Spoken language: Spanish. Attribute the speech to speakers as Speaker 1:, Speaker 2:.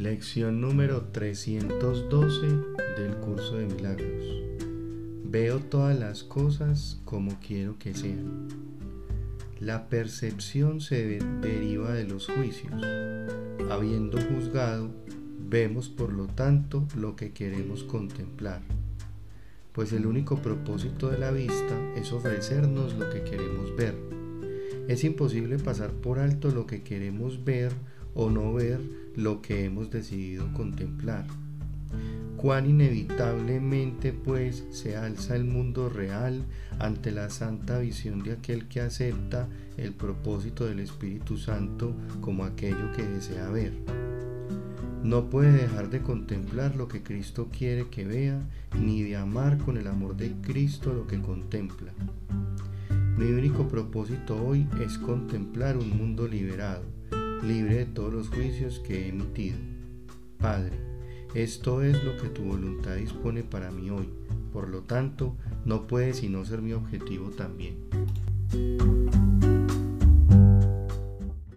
Speaker 1: Lección número 312 del curso de milagros. Veo todas las cosas como quiero que sean. La percepción se deriva de los juicios. Habiendo juzgado, vemos por lo tanto lo que queremos contemplar. Pues el único propósito de la vista es ofrecernos lo que queremos ver. Es imposible pasar por alto lo que queremos ver o no ver lo que hemos decidido contemplar. Cuán inevitablemente pues se alza el mundo real ante la santa visión de aquel que acepta el propósito del Espíritu Santo como aquello que desea ver. No puede dejar de contemplar lo que Cristo quiere que vea, ni de amar con el amor de Cristo lo que contempla. Mi único propósito hoy es contemplar un mundo liberado, libre de todos los juicios que he emitido. Padre, esto es lo que tu voluntad dispone para mí hoy, por lo tanto, no puede sino ser mi objetivo también.